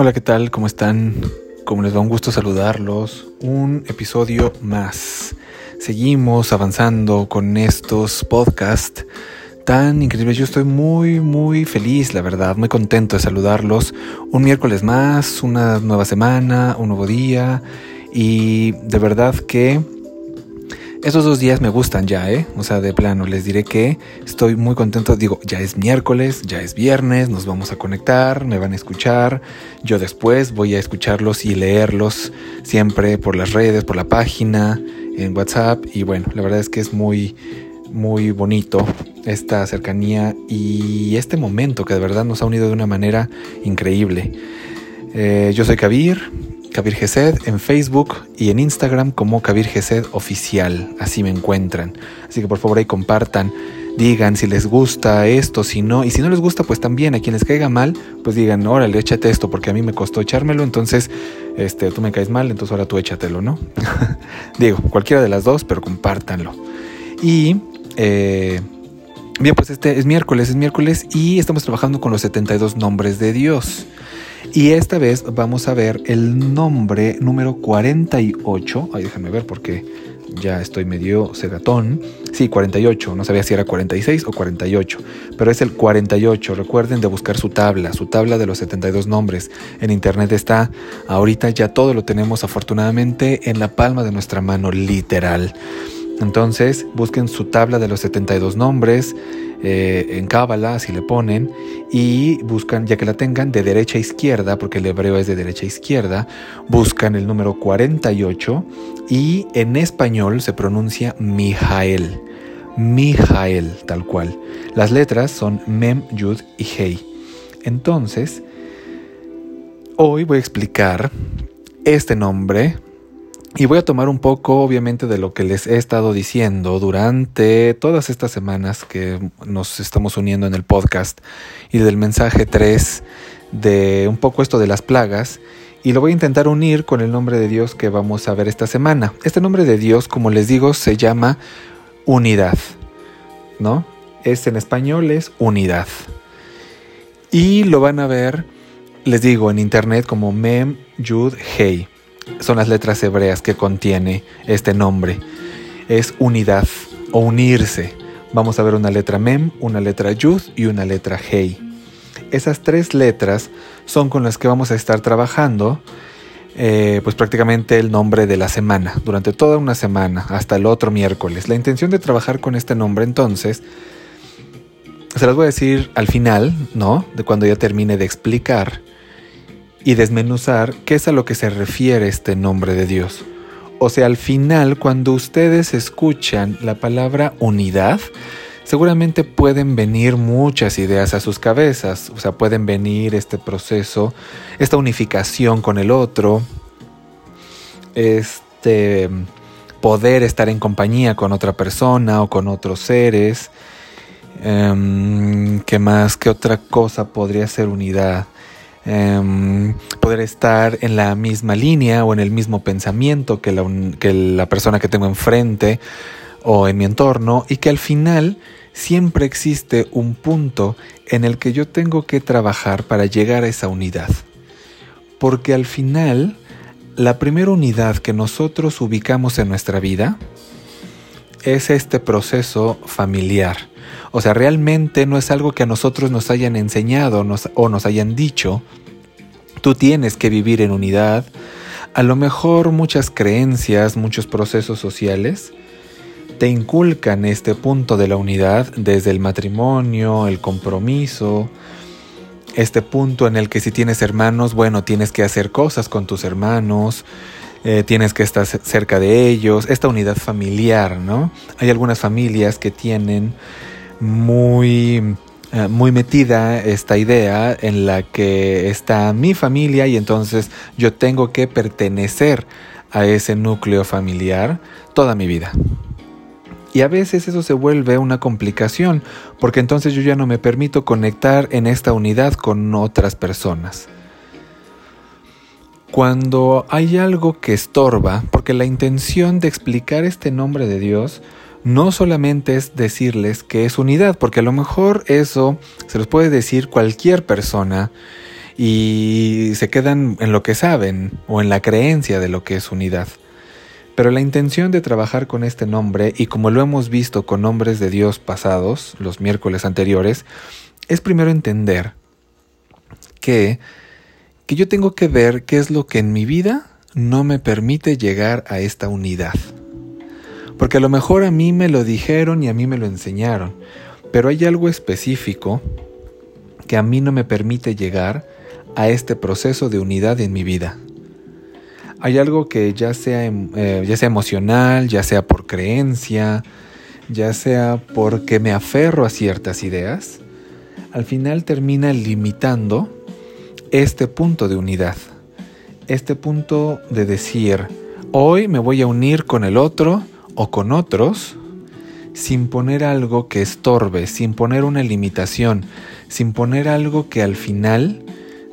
Hola, ¿qué tal? ¿Cómo están? Como les da un gusto saludarlos. Un episodio más. Seguimos avanzando con estos podcasts tan increíbles. Yo estoy muy, muy feliz, la verdad, muy contento de saludarlos. Un miércoles más, una nueva semana, un nuevo día. Y de verdad que estos dos días me gustan ya, ¿eh? O sea, de plano, les diré que estoy muy contento. Digo, ya es miércoles, ya es viernes, nos vamos a conectar, me van a escuchar. Yo después voy a escucharlos y leerlos siempre por las redes, por la página, en WhatsApp. Y bueno, la verdad es que es muy, muy bonito esta cercanía y este momento que de verdad nos ha unido de una manera increíble. Eh, yo soy Kabir, Kabir Gesed en Facebook y en Instagram como Kabir Gesed Oficial. Así me encuentran. Así que por favor ahí compartan. Digan si les gusta esto, si no. Y si no les gusta, pues también a quien les caiga mal, pues digan, órale, échate esto, porque a mí me costó echármelo, entonces este, tú me caes mal, entonces ahora tú échatelo, ¿no? Digo, cualquiera de las dos, pero compártanlo. Y eh, bien, pues este es miércoles, es miércoles y estamos trabajando con los 72 nombres de Dios. Y esta vez vamos a ver el nombre número 48. Ay, déjame ver porque ya estoy medio segatón. Sí, 48. No sabía si era 46 o 48. Pero es el 48. Recuerden de buscar su tabla, su tabla de los 72 nombres. En internet está. Ahorita ya todo lo tenemos afortunadamente en la palma de nuestra mano, literal. Entonces, busquen su tabla de los 72 nombres eh, en Cábala, si le ponen, y buscan, ya que la tengan, de derecha a izquierda, porque el hebreo es de derecha a izquierda, buscan el número 48 y en español se pronuncia Mijael. Mijael, tal cual. Las letras son Mem, Yud y Hei. Entonces, hoy voy a explicar este nombre y voy a tomar un poco, obviamente, de lo que les he estado diciendo durante todas estas semanas que nos estamos uniendo en el podcast y del mensaje 3 de un poco esto de las plagas. Y lo voy a intentar unir con el nombre de Dios que vamos a ver esta semana. Este nombre de Dios, como les digo, se llama unidad. ¿No? Es en español, es unidad. Y lo van a ver, les digo, en internet como Mem Yud Hei son las letras hebreas que contiene este nombre. Es unidad o unirse. Vamos a ver una letra mem, una letra yud y una letra hei. Esas tres letras son con las que vamos a estar trabajando eh, pues prácticamente el nombre de la semana, durante toda una semana, hasta el otro miércoles. La intención de trabajar con este nombre entonces, se las voy a decir al final, ¿no? De cuando ya termine de explicar y desmenuzar qué es a lo que se refiere este nombre de Dios. O sea, al final, cuando ustedes escuchan la palabra unidad, seguramente pueden venir muchas ideas a sus cabezas. O sea, pueden venir este proceso, esta unificación con el otro, este poder estar en compañía con otra persona o con otros seres. Em, ¿Qué más? ¿Qué otra cosa podría ser unidad? Em, poder estar en la misma línea o en el mismo pensamiento que la, que la persona que tengo enfrente o en mi entorno y que al final siempre existe un punto en el que yo tengo que trabajar para llegar a esa unidad. Porque al final, la primera unidad que nosotros ubicamos en nuestra vida es este proceso familiar. O sea, realmente no es algo que a nosotros nos hayan enseñado o nos hayan dicho. Tú tienes que vivir en unidad. A lo mejor muchas creencias, muchos procesos sociales te inculcan este punto de la unidad desde el matrimonio, el compromiso, este punto en el que si tienes hermanos, bueno, tienes que hacer cosas con tus hermanos, eh, tienes que estar cerca de ellos, esta unidad familiar, ¿no? Hay algunas familias que tienen muy, eh, muy metida esta idea en la que está mi familia y entonces yo tengo que pertenecer a ese núcleo familiar toda mi vida. Y a veces eso se vuelve una complicación, porque entonces yo ya no me permito conectar en esta unidad con otras personas. Cuando hay algo que estorba, porque la intención de explicar este nombre de Dios no solamente es decirles que es unidad, porque a lo mejor eso se los puede decir cualquier persona y se quedan en lo que saben o en la creencia de lo que es unidad. Pero la intención de trabajar con este nombre, y como lo hemos visto con nombres de Dios pasados, los miércoles anteriores, es primero entender que, que yo tengo que ver qué es lo que en mi vida no me permite llegar a esta unidad. Porque a lo mejor a mí me lo dijeron y a mí me lo enseñaron, pero hay algo específico que a mí no me permite llegar a este proceso de unidad en mi vida. Hay algo que ya sea, em, eh, ya sea emocional, ya sea por creencia, ya sea porque me aferro a ciertas ideas, al final termina limitando este punto de unidad, este punto de decir, hoy me voy a unir con el otro o con otros sin poner algo que estorbe, sin poner una limitación, sin poner algo que al final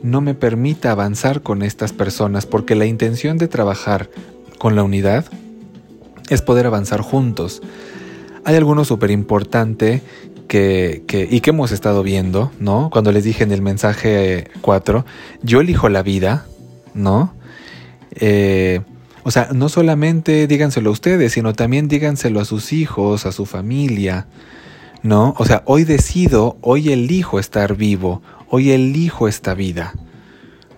no me permita avanzar con estas personas, porque la intención de trabajar con la unidad es poder avanzar juntos. Hay alguno súper importante que, y que hemos estado viendo, ¿no? Cuando les dije en el mensaje 4, yo elijo la vida, ¿no? Eh, o sea, no solamente díganselo a ustedes, sino también díganselo a sus hijos, a su familia, ¿no? O sea, hoy decido, hoy elijo estar vivo, hoy elijo esta vida,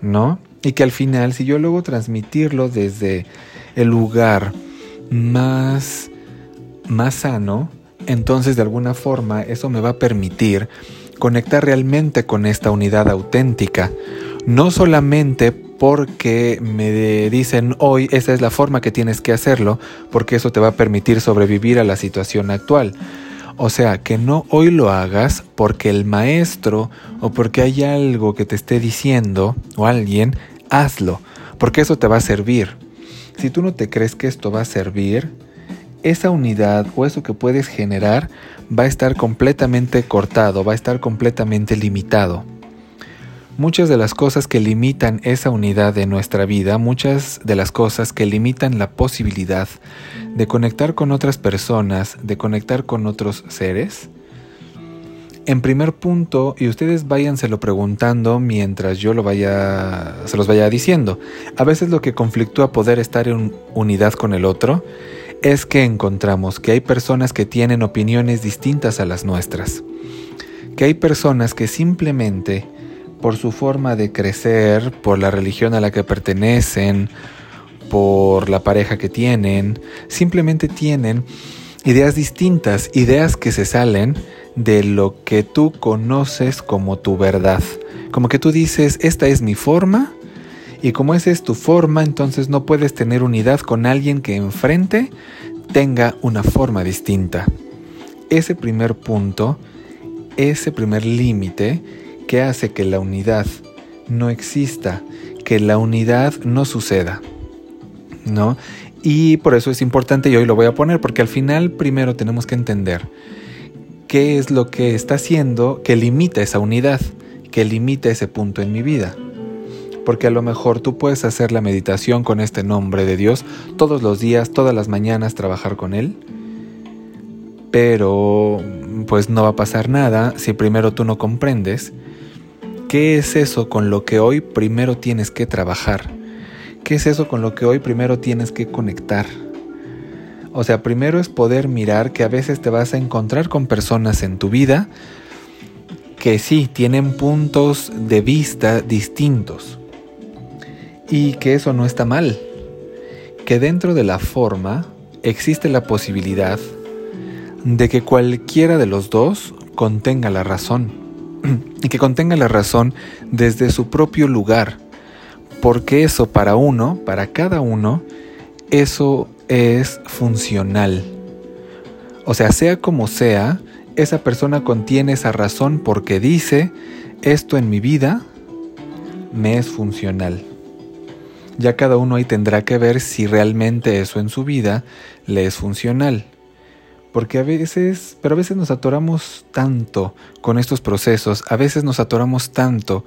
¿no? Y que al final, si yo luego transmitirlo desde el lugar más, más sano, entonces de alguna forma eso me va a permitir conectar realmente con esta unidad auténtica, no solamente porque me dicen hoy esa es la forma que tienes que hacerlo, porque eso te va a permitir sobrevivir a la situación actual, o sea, que no hoy lo hagas porque el maestro o porque hay algo que te esté diciendo o alguien, hazlo, porque eso te va a servir. Si tú no te crees que esto va a servir, esa unidad o eso que puedes generar va a estar completamente cortado, va a estar completamente limitado. Muchas de las cosas que limitan esa unidad de nuestra vida, muchas de las cosas que limitan la posibilidad de conectar con otras personas, de conectar con otros seres, en primer punto, y ustedes váyanselo preguntando mientras yo lo vaya, se los vaya diciendo, a veces lo que conflictúa poder estar en unidad con el otro es que encontramos que hay personas que tienen opiniones distintas a las nuestras, que hay personas que simplemente por su forma de crecer, por la religión a la que pertenecen, por la pareja que tienen, simplemente tienen ideas distintas, ideas que se salen de lo que tú conoces como tu verdad. Como que tú dices, esta es mi forma, y como esa es tu forma, entonces no puedes tener unidad con alguien que enfrente tenga una forma distinta. Ese primer punto, ese primer límite, que hace que la unidad no exista, que la unidad no suceda. ¿No? Y por eso es importante y hoy lo voy a poner porque al final primero tenemos que entender qué es lo que está haciendo que limita esa unidad, que limita ese punto en mi vida. Porque a lo mejor tú puedes hacer la meditación con este nombre de Dios todos los días, todas las mañanas, trabajar con Él. Pero pues no va a pasar nada si primero tú no comprendes ¿Qué es eso con lo que hoy primero tienes que trabajar? ¿Qué es eso con lo que hoy primero tienes que conectar? O sea, primero es poder mirar que a veces te vas a encontrar con personas en tu vida que sí tienen puntos de vista distintos y que eso no está mal, que dentro de la forma existe la posibilidad de que cualquiera de los dos contenga la razón y que contenga la razón desde su propio lugar, porque eso para uno, para cada uno, eso es funcional. O sea, sea como sea, esa persona contiene esa razón porque dice, esto en mi vida me es funcional. Ya cada uno ahí tendrá que ver si realmente eso en su vida le es funcional. Porque a veces, pero a veces nos atoramos tanto con estos procesos, a veces nos atoramos tanto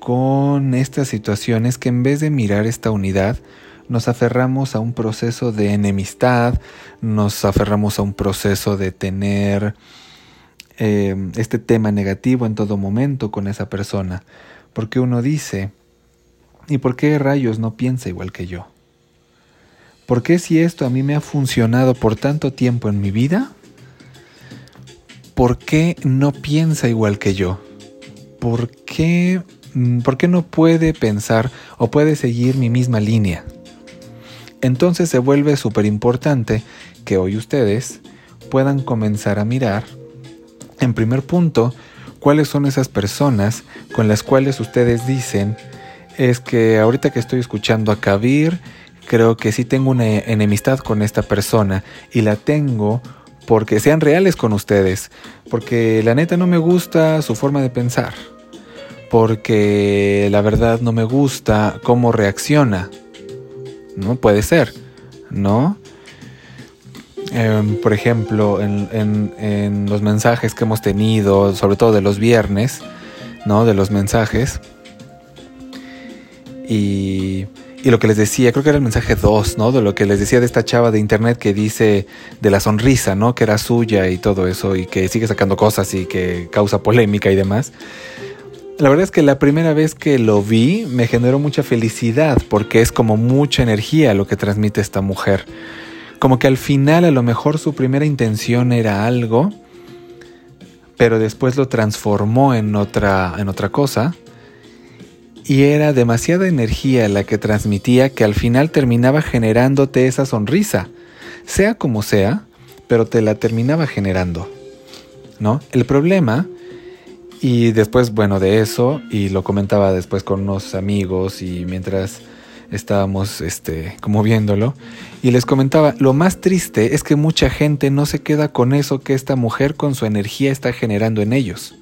con estas situaciones que en vez de mirar esta unidad, nos aferramos a un proceso de enemistad, nos aferramos a un proceso de tener eh, este tema negativo en todo momento con esa persona. porque uno dice, ¿y por qué rayos no piensa igual que yo? ¿Por qué si esto a mí me ha funcionado por tanto tiempo en mi vida? ¿Por qué no piensa igual que yo? ¿Por qué, mm, ¿Por qué no puede pensar o puede seguir mi misma línea? Entonces se vuelve súper importante que hoy ustedes puedan comenzar a mirar, en primer punto, cuáles son esas personas con las cuales ustedes dicen, es que ahorita que estoy escuchando a Kabir, creo que sí tengo una enemistad con esta persona y la tengo porque sean reales con ustedes, porque la neta no me gusta su forma de pensar, porque la verdad no me gusta cómo reacciona. No puede ser, ¿no? Em, por ejemplo, en, los mensajes que hemos tenido, sobre todo de los viernes, ¿no? De los mensajes. Y, y lo que les decía, creo que era el mensaje 2, ¿no? De lo que les decía de esta chava de internet que dice de la sonrisa, ¿no? Que era suya y todo eso y que sigue sacando cosas y que causa polémica y demás. La verdad es que la primera vez que lo vi me generó mucha felicidad porque es como mucha energía lo que transmite esta mujer. Como que al final a lo mejor su primera intención era algo, pero después lo transformó en otra, en otra cosa. Y era demasiada energía la que transmitía que al final terminaba generándote esa sonrisa. Sea como sea, pero te la terminaba generando. ¿No? El problema y después, bueno, de eso, y lo comentaba después con unos amigos y mientras estábamos este, como viéndolo, y les comentaba, lo más triste es que mucha gente no se queda con eso que esta mujer con su energía está generando en ellos,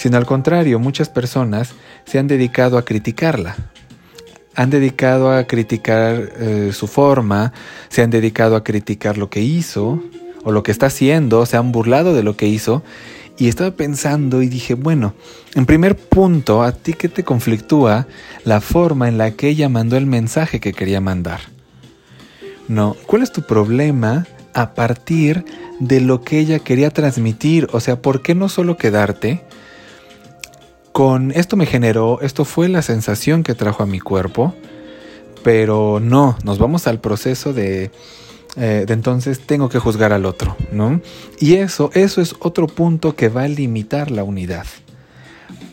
sino al contrario, muchas personas se han dedicado a criticarla, han dedicado a criticar eh, su forma, se han dedicado a criticar lo que hizo o lo que está haciendo, se han burlado de lo que hizo y estaba pensando y dije, bueno, en primer punto, ¿a ti qué te conflictúa la forma en la que ella mandó el mensaje que quería mandar? No, ¿cuál es tu problema a partir de lo que ella quería transmitir? O sea, ¿por qué no solo quedarte con esto me generó, esto fue la sensación que trajo a mi cuerpo, pero no, nos vamos al proceso de eh, de entonces tengo que juzgar al otro, ¿no? Y eso, eso es otro punto que va a limitar la unidad.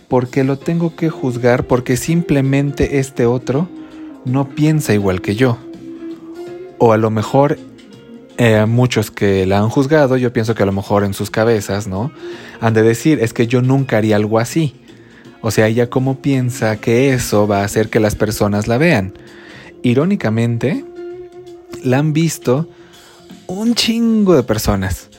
Porque lo tengo que juzgar porque simplemente este otro no piensa igual que yo. O a lo mejor eh, muchos que la han juzgado, yo pienso que a lo mejor en sus cabezas, ¿no? Han de decir, es que yo nunca haría algo así. O sea, ella cómo piensa que eso va a hacer que las personas la vean. Irónicamente, la han visto un chingo de personas.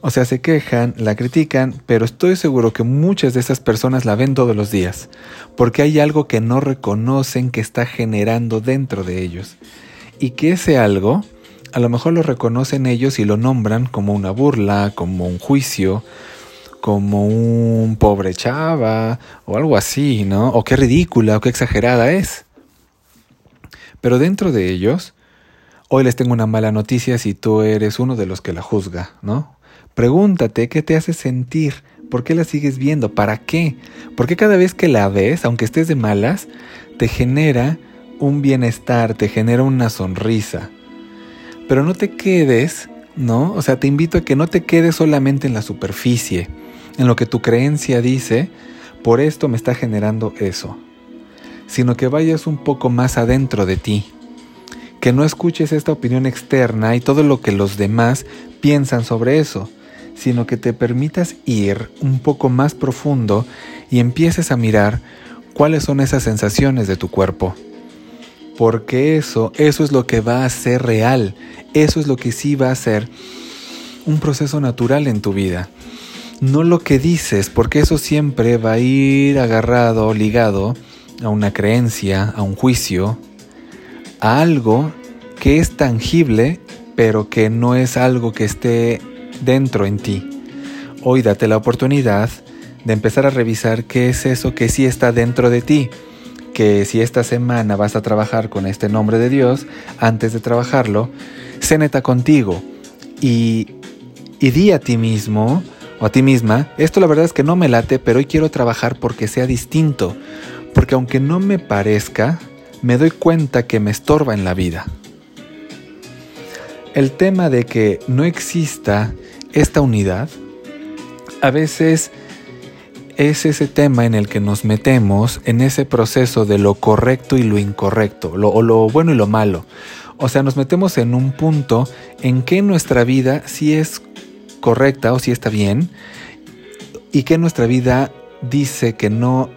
O sea, se quejan, la critican, pero estoy seguro que muchas de esas personas la ven todos los días, porque hay algo que no reconocen que está generando dentro de ellos. Y que ese algo, a lo mejor lo reconocen ellos y lo nombran como una burla, como un juicio, como un pobre chava, o algo así, ¿no? O qué ridícula, o qué exagerada es. Pero dentro de ellos, Hoy les tengo una mala noticia si tú eres uno de los que la juzga, ¿no? Pregúntate qué te hace sentir, por qué la sigues viendo, para qué, por qué cada vez que la ves, aunque estés de malas, te genera un bienestar, te genera una sonrisa. Pero no te quedes, ¿no? O sea, te invito a que no te quedes solamente en la superficie, en lo que tu creencia dice, por esto me está generando eso, sino que vayas un poco más adentro de ti que no escuches esta opinión externa y todo lo que los demás piensan sobre eso, sino que te permitas ir un poco más profundo y empieces a mirar cuáles son esas sensaciones de tu cuerpo. Porque eso, eso es lo que va a ser real, eso es lo que sí va a ser un proceso natural en tu vida. No lo que dices, porque eso siempre va a ir agarrado, ligado a una creencia, a un juicio, a algo que es tangible, pero que no es algo que esté dentro en ti. Hoy date la oportunidad de empezar a revisar qué es eso que sí está dentro de ti. Que si esta semana vas a trabajar con este nombre de Dios, antes de trabajarlo, sé neta contigo y, y di a ti mismo o a ti misma, esto la verdad es que no me late, pero hoy quiero trabajar porque sea distinto, porque aunque no me parezca, me doy cuenta que me estorba en la vida. El tema de que no exista esta unidad, a veces es ese tema en el que nos metemos en ese proceso de lo correcto y lo incorrecto, o lo bueno y lo malo. O sea, nos metemos en un punto en que nuestra vida sí es correcta o sí está bien y que nuestra vida dice que no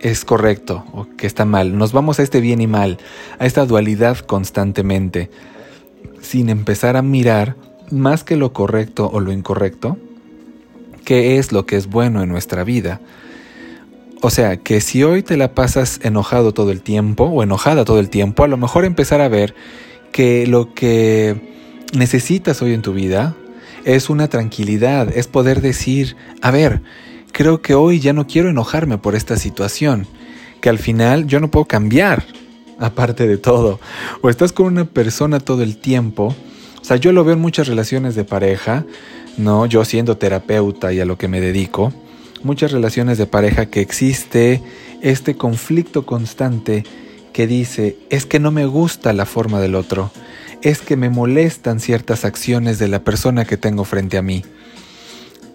es correcto o que está mal. Nos vamos a este bien y mal, a esta dualidad constantemente, sin empezar a mirar más que lo correcto o lo incorrecto, qué es lo que es bueno en nuestra vida. O sea, que si hoy te la pasas enojado todo el tiempo o enojada todo el tiempo, a lo mejor empezar a ver que lo que necesitas hoy en tu vida es una tranquilidad, es poder decir, a ver, creo que hoy ya no quiero enojarme por esta situación, que al final yo no puedo cambiar, aparte de todo. O estás con una persona todo el tiempo, o sea, yo lo veo en muchas relaciones de pareja, ¿no? Yo siendo terapeuta y a lo que me dedico, muchas relaciones de pareja que existe este conflicto constante que dice, es que no me gusta la forma del otro, es que me molestan ciertas acciones de la persona que tengo frente a mí.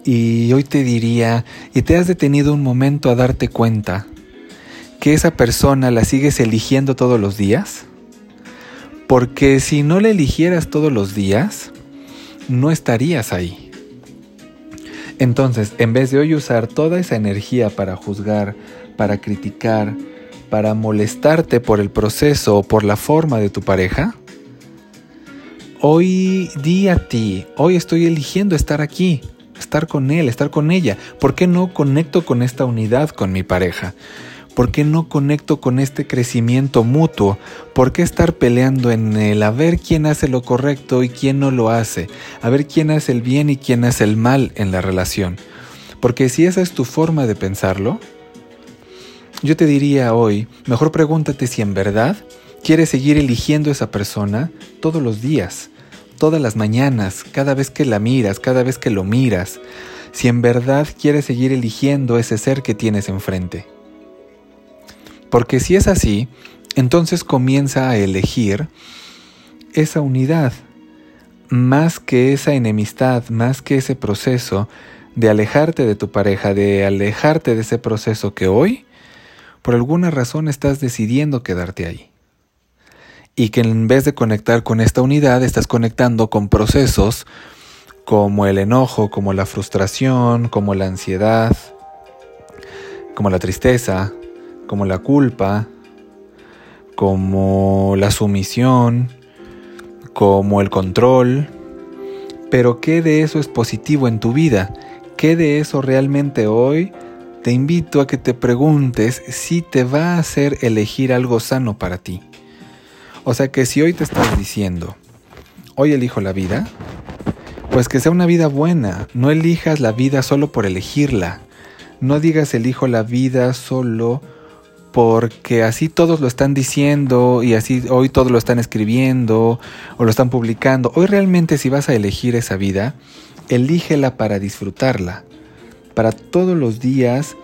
Y hoy te diría, ¿y te has detenido un momento a darte cuenta que esa persona la sigues eligiendo todos los días? Porque si no la eligieras todos los días, no estarías ahí. Entonces, en vez de hoy usar toda esa energía para juzgar, para criticar, para molestarte por el proceso o por la forma de tu pareja, hoy di a ti, hoy estoy eligiendo estar aquí, estar con él, estar con ella. ¿Por qué no conecto con esta unidad con mi pareja? ¿Por qué no conecto con este crecimiento mutuo? ¿Por qué estar peleando en el a ver quién hace lo correcto y quién no lo hace? A ver quién hace el bien y quién hace el mal en la relación. Porque si esa es tu forma de pensarlo, yo te diría hoy, mejor pregúntate si en verdad quieres seguir eligiendo a esa persona todos los días, todas las mañanas, cada vez que la miras, cada vez que lo miras, si en verdad quieres seguir eligiendo ese ser que tienes enfrente. Porque si es así, entonces comienza a elegir esa unidad, más que esa enemistad, más que ese proceso de alejarte de tu pareja, de alejarte de ese proceso que hoy, por alguna razón estás decidiendo quedarte ahí. Y que en vez de conectar con esta unidad, estás conectando con procesos como el enojo, como la frustración, como la ansiedad, como la tristeza, como la culpa, como la sumisión, como el control. Pero ¿qué de eso es positivo en tu vida? ¿Qué de eso realmente hoy te invito a que te preguntes si te va a hacer elegir algo sano para ti? O sea que si hoy te estás diciendo, hoy elijo la vida, pues que sea una vida buena, no elijas la vida solo por elegirla. No digas elijo la vida solo porque así todos lo están diciendo y así hoy todos lo están escribiendo o lo están publicando. Hoy realmente si vas a elegir esa vida, elígela para disfrutarla. Para todos los días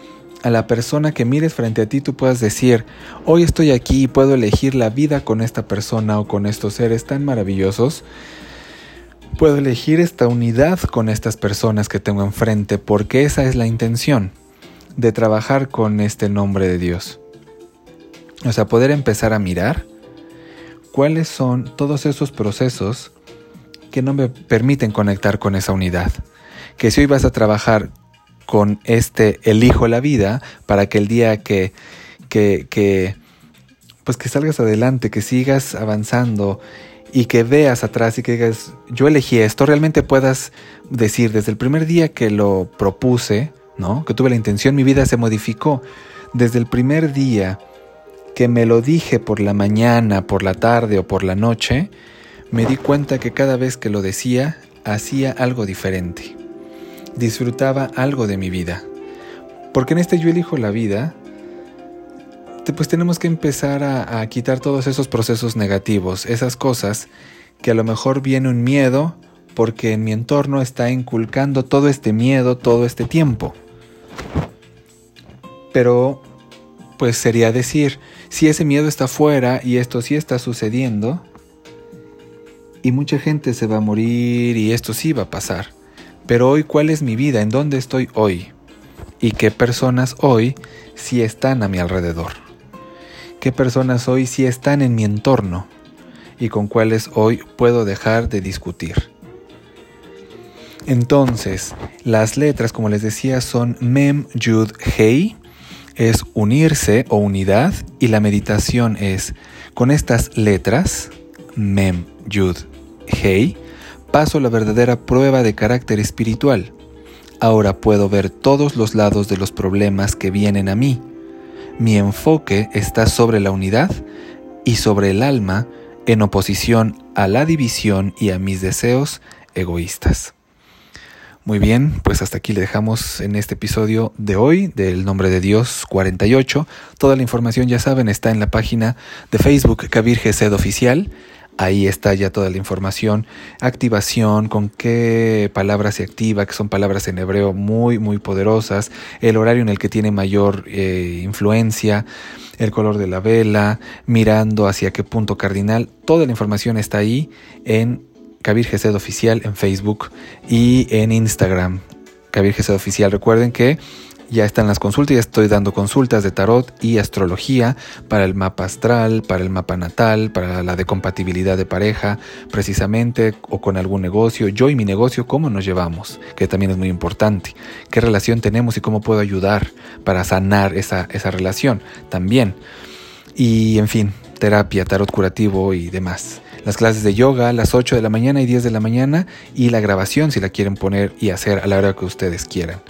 a la persona que mires frente a ti tú puedas decir, hoy estoy aquí y puedo elegir la vida con esta persona o con estos seres tan maravillosos. Puedo elegir esta unidad con estas personas que tengo enfrente porque esa es la intención de trabajar con este nombre de Dios. O sea, poder empezar a mirar cuáles son todos esos procesos que no me permiten conectar con esa unidad. Que si hoy vas a trabajar con este elijo la vida para que el día que, que, pues que salgas adelante, que sigas avanzando y que veas atrás y que digas, yo elegí esto, realmente puedas decir desde el primer día que lo propuse, ¿no? Que tuve la intención, mi vida se modificó. Desde el primer día que me lo dije por la mañana, por la tarde o por la noche, me di cuenta que cada vez que lo decía hacía algo diferente. Disfrutaba algo de mi vida. Porque en este yo elijo la vida, pues tenemos que empezar a, a quitar todos esos procesos negativos, esas cosas que a lo mejor viene un miedo porque en mi entorno está inculcando todo este miedo todo este tiempo. Pero pues sería decir, si ese miedo está fuera y esto sí está sucediendo, y mucha gente se va a morir y esto sí va a pasar. Pero hoy, ¿cuál es mi vida? ¿En dónde estoy hoy? ¿Y qué personas hoy sí están a mi alrededor? ¿Qué personas hoy sí están en mi entorno? ¿Y con cuáles hoy puedo dejar de discutir? Entonces, las letras, como les decía, son Mem, Yud, Hei, es unirse o unidad, y la meditación es con estas letras, Mem, Yud, Hei, paso la verdadera prueba de carácter espiritual. Ahora puedo ver todos los lados de los problemas que vienen a mí. Mi enfoque está sobre la unidad y sobre el alma en oposición a la división y a mis deseos egoístas. Muy bien, pues hasta aquí le dejamos en este episodio de hoy del Nombre de Dios 48. Toda la información, ya saben, está en la página de Facebook Kabir Gesed Oficial. Ahí está ya toda la información, activación, con qué palabras se activa, que son palabras en hebreo muy, muy poderosas, el horario en el que tiene mayor eh, influencia, el color de la vela, mirando hacia qué punto cardinal. Toda la información está ahí en Kabir Gesed Oficial en Facebook y en Instagram. Kabir Gesed Oficial. Recuerden que ya están las consultas, ya estoy dando consultas de tarot y astrología para el mapa astral, para el mapa natal, para la de compatibilidad de pareja, precisamente, o con algún negocio. Yo y mi negocio, ¿cómo nos llevamos? Que también es muy importante. ¿Qué relación tenemos y cómo puedo ayudar para sanar esa, esa relación? También. Y en fin, terapia, tarot curativo y demás las clases de yoga a las 8 de la mañana y 10 de la mañana y la grabación si la quieren poner y hacer a la hora que ustedes quieran.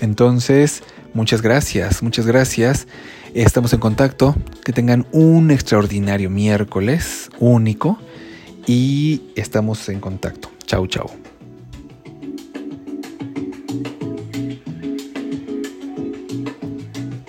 Entonces, muchas gracias, muchas gracias. Estamos en contacto. Que tengan un extraordinario miércoles único y estamos en contacto. Chau, chau.